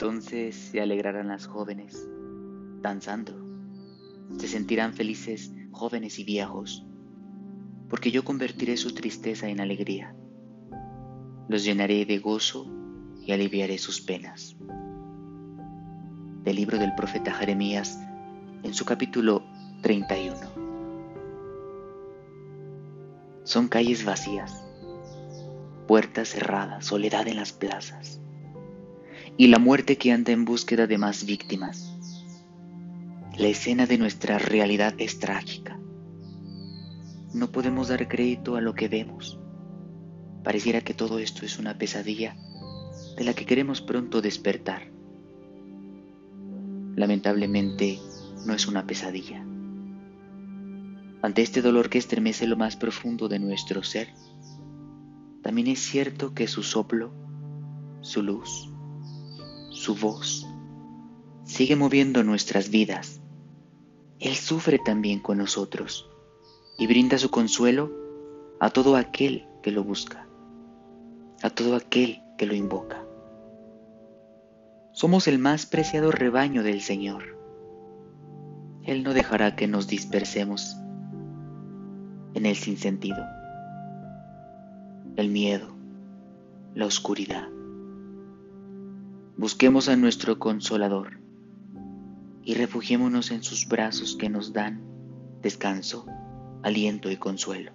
Entonces se alegrarán las jóvenes, danzando. Se sentirán felices jóvenes y viejos, porque yo convertiré su tristeza en alegría. Los llenaré de gozo y aliviaré sus penas. Del libro del profeta Jeremías, en su capítulo 31. Son calles vacías, puertas cerradas, soledad en las plazas, y la muerte que anda en búsqueda de más víctimas. La escena de nuestra realidad es trágica. No podemos dar crédito a lo que vemos. Pareciera que todo esto es una pesadilla de la que queremos pronto despertar. Lamentablemente, no es una pesadilla. Ante este dolor que estremece lo más profundo de nuestro ser, también es cierto que su soplo, su luz, su voz, sigue moviendo nuestras vidas. Él sufre también con nosotros y brinda su consuelo a todo aquel que lo busca, a todo aquel que lo invoca. Somos el más preciado rebaño del Señor él no dejará que nos dispersemos en el sinsentido, el miedo, la oscuridad. Busquemos a nuestro consolador y refugiémonos en sus brazos que nos dan descanso, aliento y consuelo.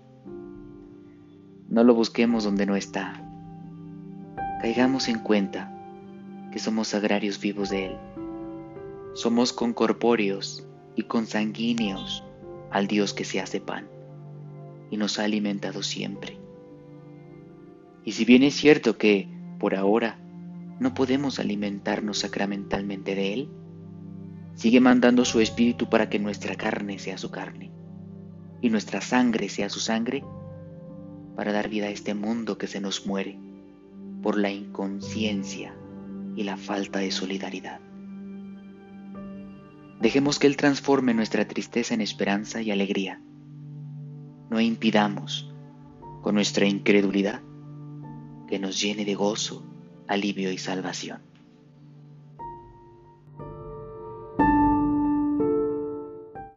No lo busquemos donde no está. Caigamos en cuenta que somos agrarios vivos de Él. Somos concorpóreos y consanguíneos al Dios que se hace pan y nos ha alimentado siempre. Y si bien es cierto que, por ahora, no podemos alimentarnos sacramentalmente de Él, sigue mandando su Espíritu para que nuestra carne sea su carne y nuestra sangre sea su sangre, para dar vida a este mundo que se nos muere por la inconsciencia y la falta de solidaridad. Dejemos que Él transforme nuestra tristeza en esperanza y alegría. No impidamos, con nuestra incredulidad, que nos llene de gozo, alivio y salvación.